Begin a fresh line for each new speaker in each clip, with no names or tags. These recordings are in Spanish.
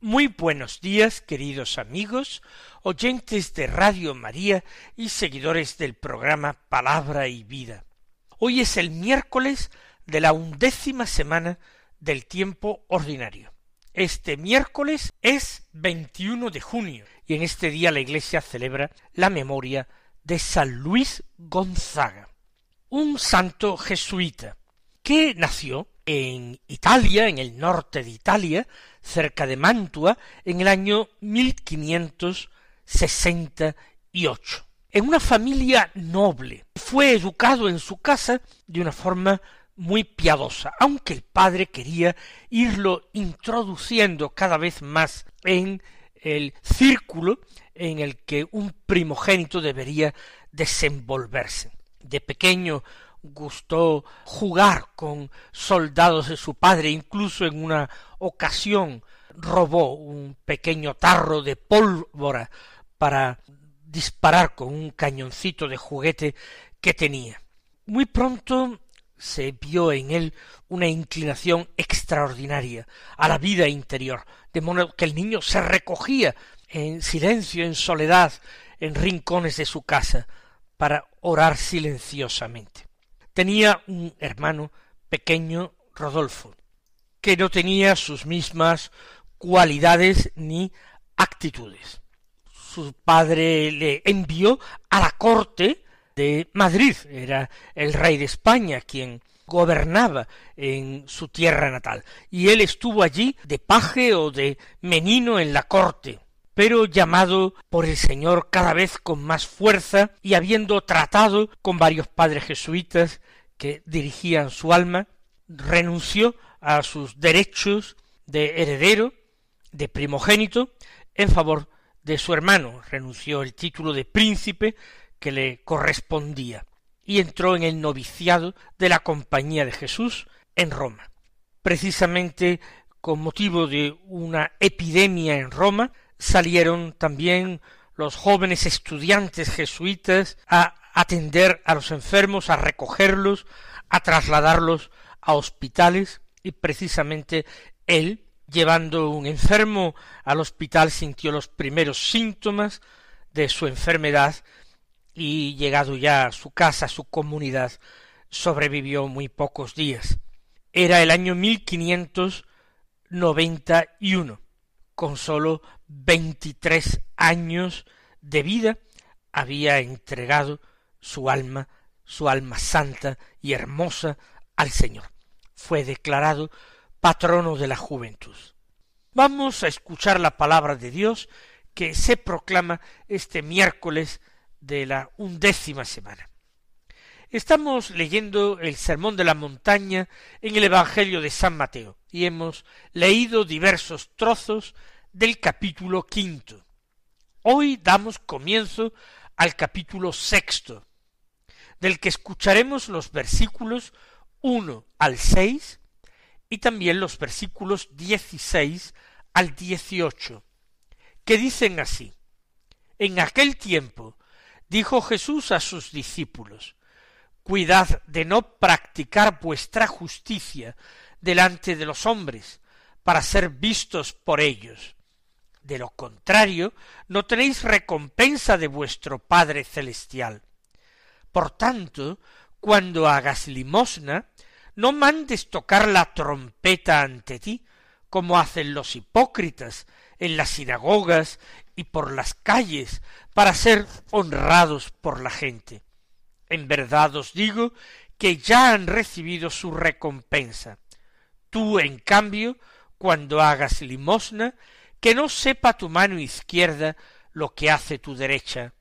Muy buenos días, queridos amigos, oyentes de Radio María y seguidores del programa Palabra y Vida. Hoy es el miércoles de la undécima semana del tiempo ordinario. Este miércoles es 21 de junio y en este día la Iglesia celebra la memoria de San Luis Gonzaga, un santo jesuita que nació en Italia, en el norte de Italia, cerca de Mantua, en el año 1568, en una familia noble. Fue educado en su casa de una forma muy piadosa, aunque el padre quería irlo introduciendo cada vez más en el círculo en el que un primogénito debería desenvolverse. De pequeño gustó jugar con soldados de su padre, incluso en una ocasión robó un pequeño tarro de pólvora para disparar con un cañoncito de juguete que tenía. Muy pronto se vio en él una inclinación extraordinaria a la vida interior, de modo que el niño se recogía en silencio, en soledad, en rincones de su casa, para orar silenciosamente tenía un hermano pequeño Rodolfo, que no tenía sus mismas cualidades ni actitudes. Su padre le envió a la corte de Madrid, era el rey de España quien gobernaba en su tierra natal, y él estuvo allí de paje o de menino en la corte, pero llamado por el Señor cada vez con más fuerza y habiendo tratado con varios padres jesuitas que dirigían su alma, renunció a sus derechos de heredero, de primogénito, en favor de su hermano, renunció el título de príncipe que le correspondía, y entró en el noviciado de la Compañía de Jesús en Roma. Precisamente con motivo de una epidemia en Roma, salieron también los jóvenes estudiantes jesuitas a atender a los enfermos, a recogerlos, a trasladarlos a hospitales y precisamente él, llevando un enfermo al hospital, sintió los primeros síntomas de su enfermedad y llegado ya a su casa, a su comunidad, sobrevivió muy pocos días. Era el año 1591 con sólo veintitrés años de vida, había entregado su alma, su alma santa y hermosa al Señor. Fue declarado patrono de la juventud. Vamos a escuchar la palabra de Dios que se proclama este miércoles de la undécima semana. Estamos leyendo el Sermón de la Montaña en el Evangelio de San Mateo y hemos leído diversos trozos del capítulo quinto. Hoy damos comienzo al capítulo sexto, del que escucharemos los versículos uno al seis y también los versículos dieciséis al dieciocho, que dicen así En aquel tiempo dijo Jesús a sus discípulos Cuidad de no practicar vuestra justicia delante de los hombres, para ser vistos por ellos. De lo contrario, no tenéis recompensa de vuestro Padre Celestial. Por tanto, cuando hagas limosna, no mandes tocar la trompeta ante ti, como hacen los hipócritas en las sinagogas y por las calles, para ser honrados por la gente. En verdad os digo que ya han recibido su recompensa. Tú, en cambio, cuando hagas limosna, que no sepa tu mano izquierda lo que hace tu derecha.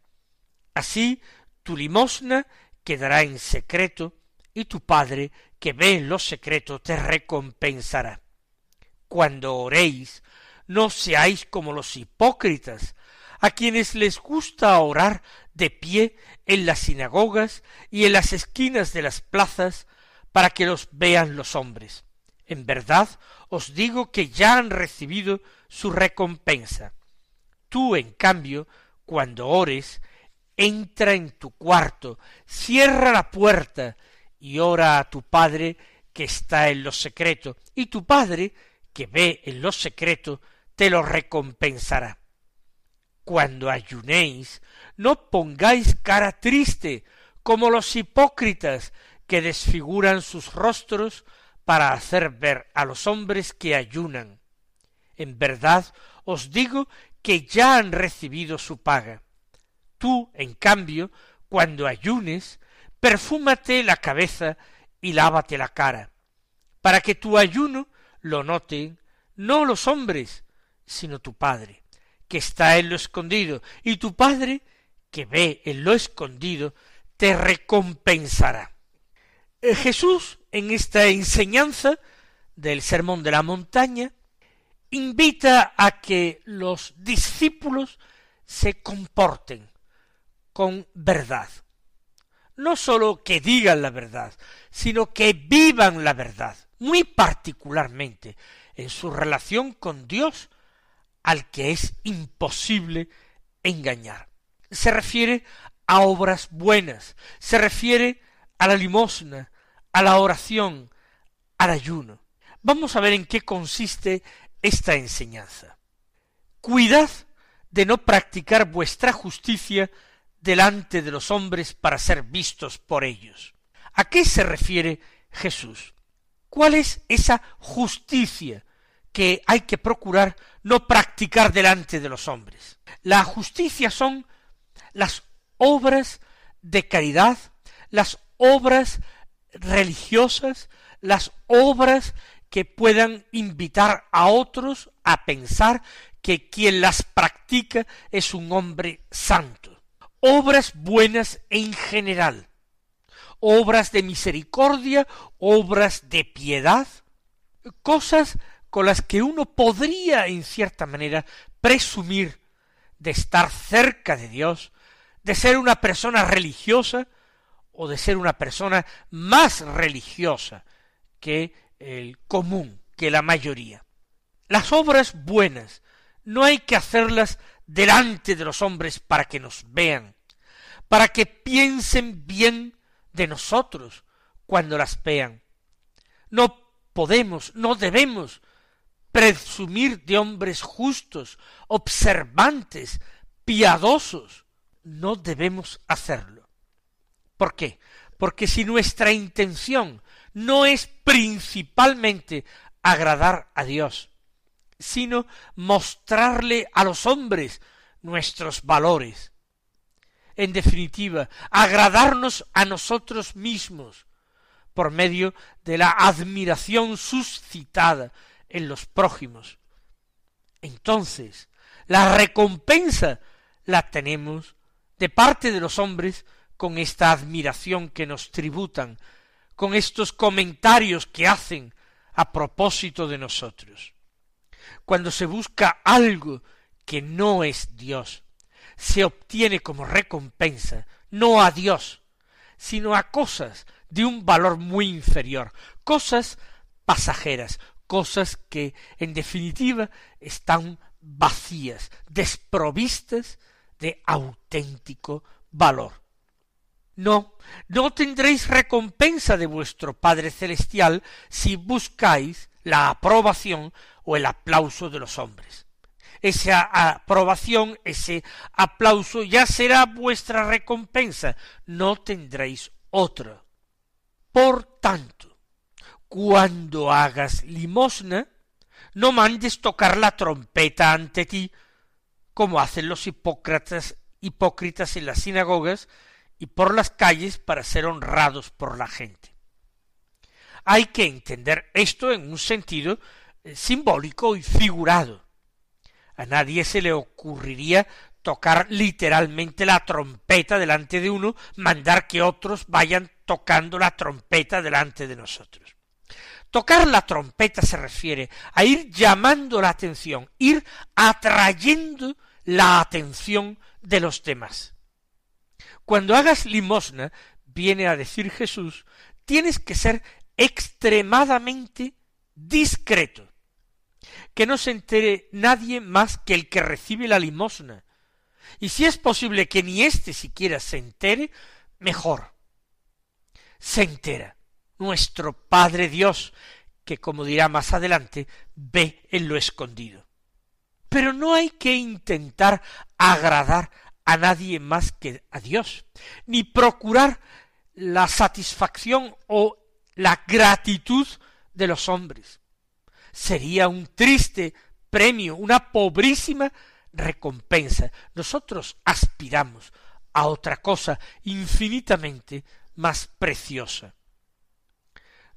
Así tu limosna quedará en secreto, y tu Padre, que ve en lo secreto, te recompensará. Cuando oréis, no seáis como los hipócritas, a quienes les gusta orar de pie en las sinagogas y en las esquinas de las plazas para que los vean los hombres. En verdad os digo que ya han recibido su recompensa. Tú, en cambio, cuando ores, entra en tu cuarto, cierra la puerta y ora a tu Padre que está en lo secreto, y tu Padre, que ve en lo secreto, te lo recompensará. Cuando ayunéis, no pongáis cara triste, como los hipócritas que desfiguran sus rostros para hacer ver a los hombres que ayunan. En verdad os digo que ya han recibido su paga. Tú, en cambio, cuando ayunes, perfúmate la cabeza y lávate la cara, para que tu ayuno lo noten no los hombres, sino tu Padre, que está en lo escondido, y tu Padre, que ve en lo escondido, te recompensará. Eh, Jesús, en esta enseñanza del Sermón de la Montaña, invita a que los discípulos se comporten con verdad. No sólo que digan la verdad, sino que vivan la verdad, muy particularmente en su relación con Dios, al que es imposible engañar. Se refiere a obras buenas, se refiere a la limosna, a la oración, al ayuno. Vamos a ver en qué consiste esta enseñanza. Cuidad de no practicar vuestra justicia delante de los hombres para ser vistos por ellos. ¿A qué se refiere Jesús? ¿Cuál es esa justicia que hay que procurar no practicar delante de los hombres? La justicia son las obras de caridad, las obras religiosas, las obras que puedan invitar a otros a pensar que quien las practica es un hombre santo. Obras buenas en general, obras de misericordia, obras de piedad, cosas con las que uno podría en cierta manera presumir de estar cerca de Dios, de ser una persona religiosa o de ser una persona más religiosa que el común, que la mayoría. Las obras buenas no hay que hacerlas delante de los hombres para que nos vean, para que piensen bien de nosotros cuando las vean. No podemos, no debemos presumir de hombres justos, observantes, piadosos. No debemos hacerlo. ¿Por qué? Porque si nuestra intención no es principalmente agradar a Dios, sino mostrarle a los hombres nuestros valores. En definitiva, agradarnos a nosotros mismos por medio de la admiración suscitada en los prójimos. Entonces, la recompensa la tenemos de parte de los hombres con esta admiración que nos tributan con estos comentarios que hacen a propósito de nosotros. Cuando se busca algo que no es Dios, se obtiene como recompensa no a Dios, sino a cosas de un valor muy inferior, cosas pasajeras, cosas que en definitiva están vacías, desprovistas de auténtico valor. No, no tendréis recompensa de vuestro Padre Celestial si buscáis la aprobación o el aplauso de los hombres. Esa aprobación, ese aplauso ya será vuestra recompensa, no tendréis otra. Por tanto, cuando hagas limosna, no mandes tocar la trompeta ante ti, como hacen los hipócritas, hipócritas en las sinagogas, y por las calles para ser honrados por la gente. Hay que entender esto en un sentido eh, simbólico y figurado. A nadie se le ocurriría tocar literalmente la trompeta delante de uno, mandar que otros vayan tocando la trompeta delante de nosotros. Tocar la trompeta se refiere a ir llamando la atención, ir atrayendo la atención de los demás. Cuando hagas limosna, viene a decir Jesús, tienes que ser extremadamente discreto, que no se entere nadie más que el que recibe la limosna, y si es posible que ni éste siquiera se entere, mejor. Se entera nuestro Padre Dios, que como dirá más adelante, ve en lo escondido. Pero no hay que intentar agradar a nadie más que a Dios, ni procurar la satisfacción o la gratitud de los hombres. Sería un triste premio, una pobrísima recompensa. Nosotros aspiramos a otra cosa infinitamente más preciosa.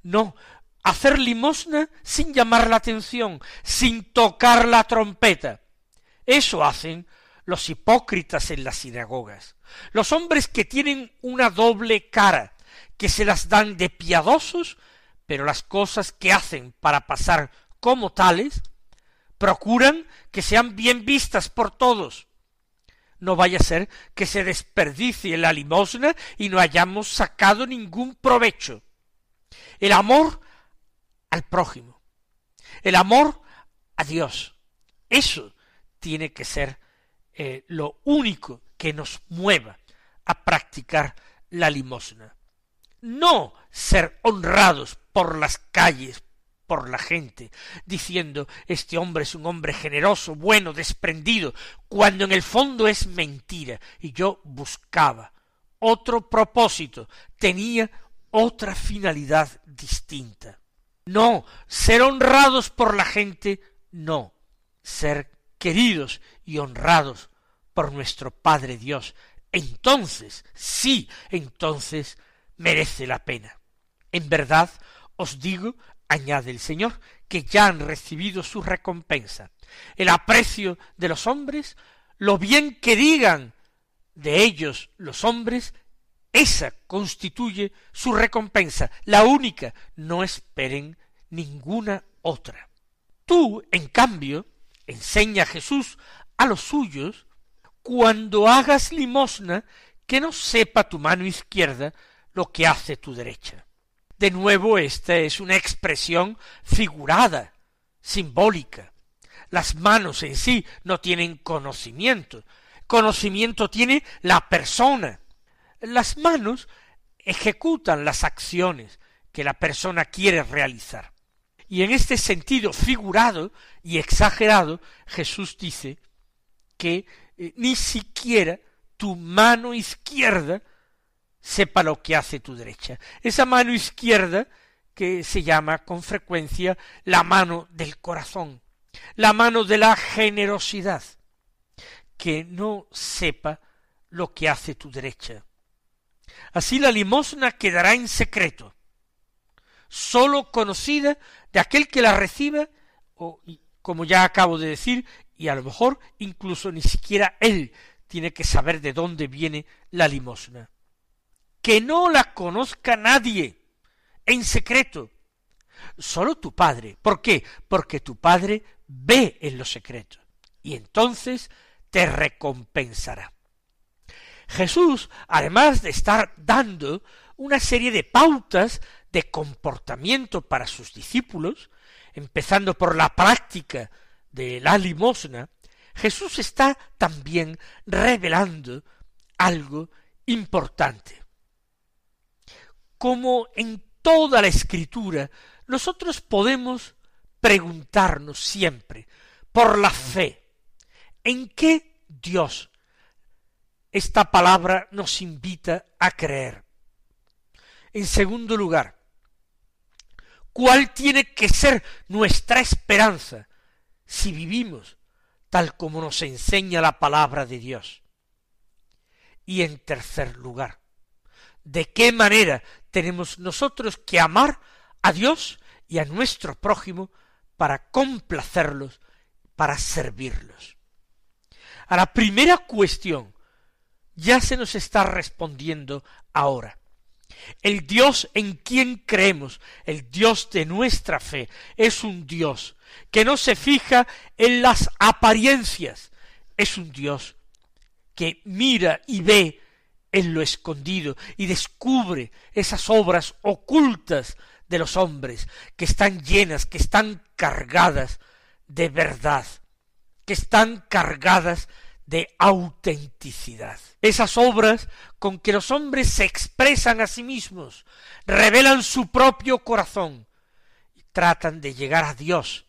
No, hacer limosna sin llamar la atención, sin tocar la trompeta. Eso hacen los hipócritas en las sinagogas, los hombres que tienen una doble cara, que se las dan de piadosos, pero las cosas que hacen para pasar como tales, procuran que sean bien vistas por todos. No vaya a ser que se desperdicie la limosna y no hayamos sacado ningún provecho. El amor al prójimo, el amor a Dios, eso tiene que ser eh, lo único que nos mueva a practicar la limosna. No ser honrados por las calles, por la gente, diciendo este hombre es un hombre generoso, bueno, desprendido, cuando en el fondo es mentira. Y yo buscaba otro propósito, tenía otra finalidad distinta. No, ser honrados por la gente, no, ser queridos y honrados por nuestro Padre Dios. Entonces, sí, entonces merece la pena. En verdad os digo, añade el Señor, que ya han recibido su recompensa. El aprecio de los hombres, lo bien que digan de ellos los hombres, esa constituye su recompensa, la única, no esperen ninguna otra. Tú, en cambio, enseña Jesús a los suyos, cuando hagas limosna, que no sepa tu mano izquierda lo que hace tu derecha. De nuevo, esta es una expresión figurada, simbólica. Las manos en sí no tienen conocimiento. Conocimiento tiene la persona. Las manos ejecutan las acciones que la persona quiere realizar. Y en este sentido figurado y exagerado, Jesús dice que eh, ni siquiera tu mano izquierda sepa lo que hace tu derecha. Esa mano izquierda que se llama con frecuencia la mano del corazón, la mano de la generosidad, que no sepa lo que hace tu derecha. Así la limosna quedará en secreto, sólo conocida de aquel que la reciba, o como ya acabo de decir, y a lo mejor incluso ni siquiera él tiene que saber de dónde viene la limosna que no la conozca nadie en secreto, solo tu Padre. ¿Por qué? Porque tu Padre ve en lo secreto y entonces te recompensará. Jesús, además de estar dando una serie de pautas de comportamiento para sus discípulos, empezando por la práctica de la limosna, Jesús está también revelando algo importante. Como en toda la escritura, nosotros podemos preguntarnos siempre por la fe, ¿en qué Dios esta palabra nos invita a creer? En segundo lugar, ¿cuál tiene que ser nuestra esperanza si vivimos tal como nos enseña la palabra de Dios? Y en tercer lugar, ¿de qué manera tenemos nosotros que amar a Dios y a nuestro prójimo para complacerlos, para servirlos. A la primera cuestión ya se nos está respondiendo ahora. El Dios en quien creemos, el Dios de nuestra fe, es un Dios que no se fija en las apariencias, es un Dios que mira y ve en lo escondido y descubre esas obras ocultas de los hombres que están llenas, que están cargadas de verdad, que están cargadas de autenticidad. Esas obras con que los hombres se expresan a sí mismos, revelan su propio corazón y tratan de llegar a Dios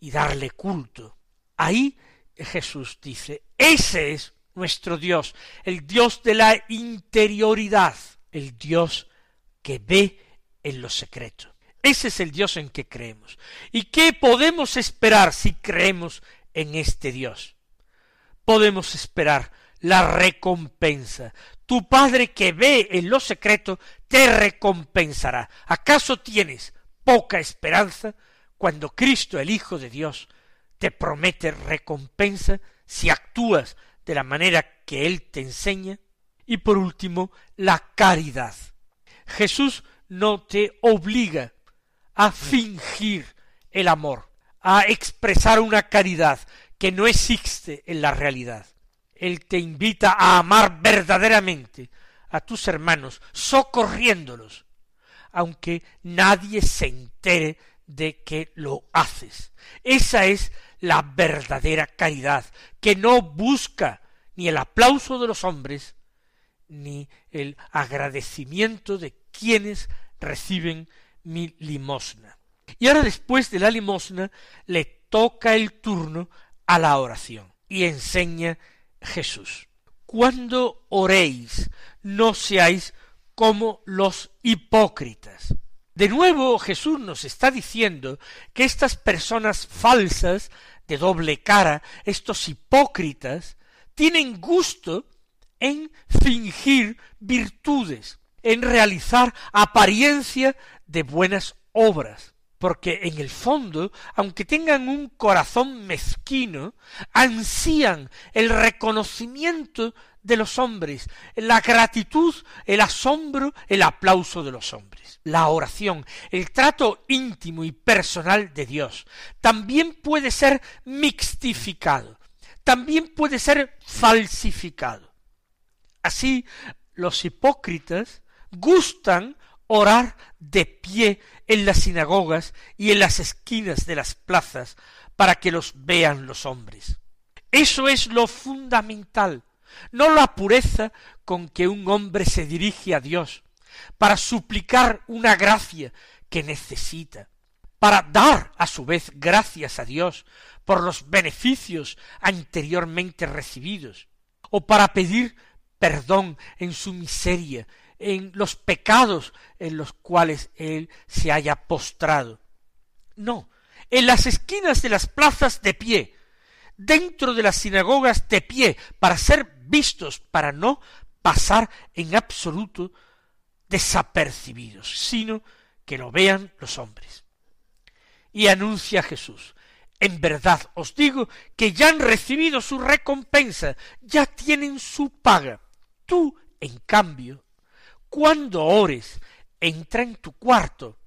y darle culto. Ahí Jesús dice, ese es nuestro Dios, el Dios de la interioridad, el Dios que ve en lo secreto. Ese es el Dios en que creemos. ¿Y qué podemos esperar si creemos en este Dios? Podemos esperar la recompensa. Tu Padre que ve en lo secreto te recompensará. ¿Acaso tienes poca esperanza cuando Cristo, el Hijo de Dios, te promete recompensa si actúas de la manera que Él te enseña. Y por último, la caridad. Jesús no te obliga a fingir el amor, a expresar una caridad que no existe en la realidad. Él te invita a amar verdaderamente a tus hermanos, socorriéndolos, aunque nadie se entere de que lo haces. Esa es la verdadera caridad, que no busca ni el aplauso de los hombres, ni el agradecimiento de quienes reciben mi limosna. Y ahora después de la limosna le toca el turno a la oración y enseña Jesús. Cuando oréis, no seáis como los hipócritas, de nuevo Jesús nos está diciendo que estas personas falsas, de doble cara, estos hipócritas, tienen gusto en fingir virtudes, en realizar apariencia de buenas obras, porque en el fondo, aunque tengan un corazón mezquino, ansían el reconocimiento de los hombres, la gratitud, el asombro, el aplauso de los hombres. La oración, el trato íntimo y personal de Dios, también puede ser mixtificado, también puede ser falsificado. Así, los hipócritas gustan orar de pie en las sinagogas y en las esquinas de las plazas para que los vean los hombres. Eso es lo fundamental no la pureza con que un hombre se dirige a Dios para suplicar una gracia que necesita, para dar a su vez gracias a Dios por los beneficios anteriormente recibidos, o para pedir perdón en su miseria, en los pecados en los cuales él se haya postrado. No, en las esquinas de las plazas de pie, dentro de las sinagogas de pie, para ser vistos para no pasar en absoluto desapercibidos, sino que lo vean los hombres. Y anuncia Jesús, en verdad os digo que ya han recibido su recompensa, ya tienen su paga. Tú, en cambio, cuando ores, entra en tu cuarto,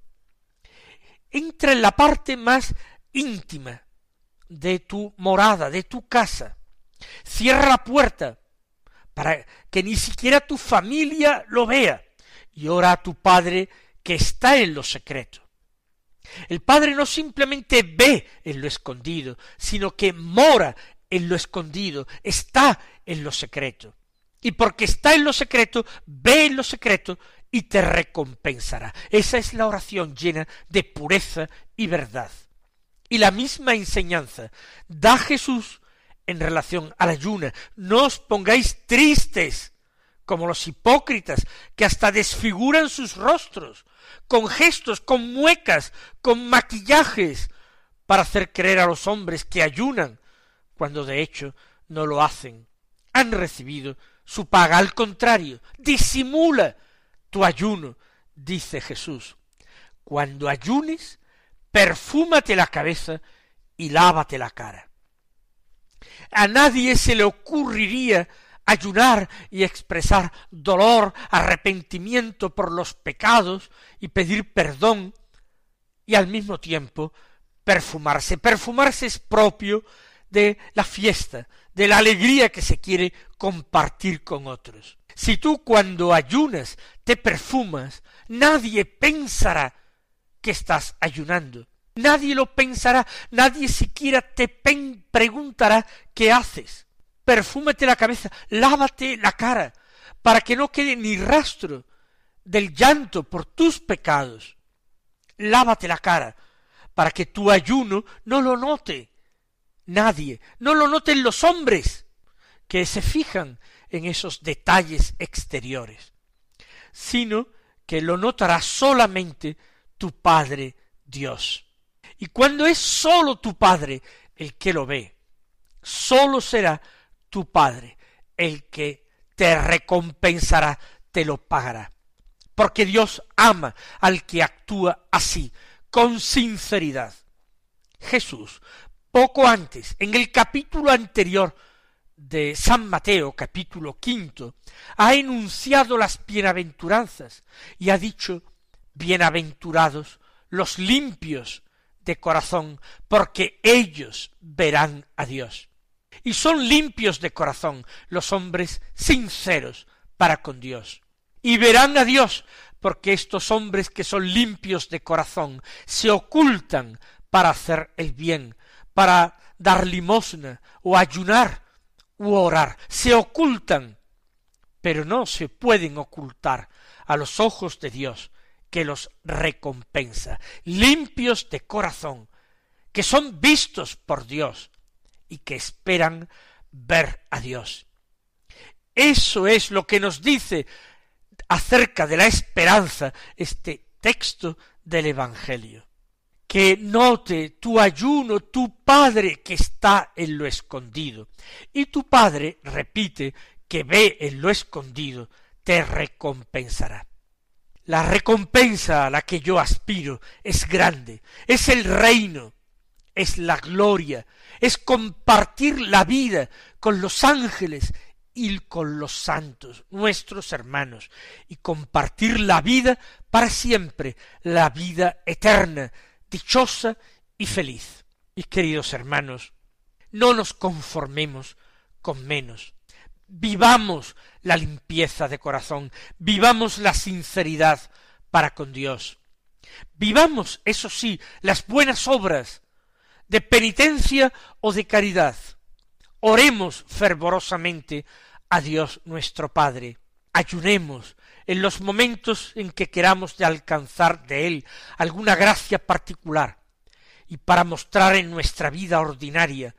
entra en la parte más íntima de tu morada, de tu casa, cierra la puerta para que ni siquiera tu familia lo vea, y ora a tu Padre que está en lo secreto. El Padre no simplemente ve en lo escondido, sino que mora en lo escondido, está en lo secreto. Y porque está en lo secreto, ve en lo secreto y te recompensará. Esa es la oración llena de pureza y verdad. Y la misma enseñanza da Jesús en relación a la ayuna. No os pongáis tristes como los hipócritas, que hasta desfiguran sus rostros, con gestos, con muecas, con maquillajes, para hacer creer a los hombres que ayunan, cuando de hecho no lo hacen. Han recibido su paga. Al contrario, disimula tu ayuno, dice Jesús. Cuando ayunes, perfúmate la cabeza y lávate la cara. A nadie se le ocurriría ayunar y expresar dolor, arrepentimiento por los pecados y pedir perdón y al mismo tiempo perfumarse. Perfumarse es propio de la fiesta, de la alegría que se quiere compartir con otros. Si tú cuando ayunas te perfumas, nadie pensará que estás ayunando. Nadie lo pensará, nadie siquiera te preguntará qué haces. Perfúmate la cabeza, lávate la cara, para que no quede ni rastro del llanto por tus pecados. Lávate la cara, para que tu ayuno no lo note nadie, no lo noten los hombres que se fijan en esos detalles exteriores, sino que lo notará solamente tu Padre Dios. Y cuando es sólo tu Padre el que lo ve, sólo será tu Padre el que te recompensará, te lo pagará. Porque Dios ama al que actúa así, con sinceridad. Jesús, poco antes, en el capítulo anterior de San Mateo, capítulo quinto, ha enunciado las bienaventuranzas y ha dicho bienaventurados los limpios de corazón, porque ellos verán a Dios. Y son limpios de corazón los hombres sinceros para con Dios. Y verán a Dios, porque estos hombres que son limpios de corazón se ocultan para hacer el bien, para dar limosna o ayunar orar, se ocultan, pero no se pueden ocultar a los ojos de Dios, que los recompensa, limpios de corazón, que son vistos por Dios y que esperan ver a Dios. Eso es lo que nos dice acerca de la esperanza este texto del Evangelio que note tu ayuno tu Padre que está en lo escondido. Y tu Padre, repite, que ve en lo escondido, te recompensará. La recompensa a la que yo aspiro es grande, es el reino, es la gloria, es compartir la vida con los ángeles y con los santos, nuestros hermanos, y compartir la vida para siempre, la vida eterna, dichosa y feliz. Y queridos hermanos, no nos conformemos con menos. Vivamos la limpieza de corazón, vivamos la sinceridad para con Dios. Vivamos, eso sí, las buenas obras de penitencia o de caridad. Oremos fervorosamente a Dios nuestro Padre. Ayunemos, en los momentos en que queramos de alcanzar de Él alguna gracia particular, y para mostrar en nuestra vida ordinaria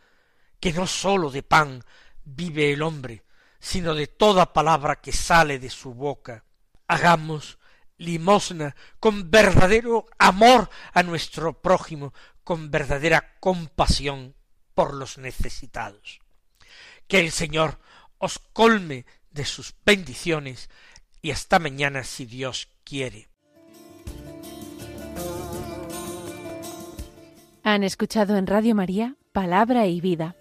que no sólo de pan vive el hombre, sino de toda palabra que sale de su boca. Hagamos limosna con verdadero amor a nuestro prójimo, con verdadera compasión por los necesitados. Que el Señor os colme de sus bendiciones y hasta mañana si Dios quiere.
Han escuchado en Radio María Palabra y Vida,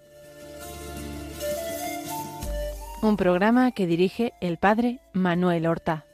un programa que dirige el Padre Manuel Horta.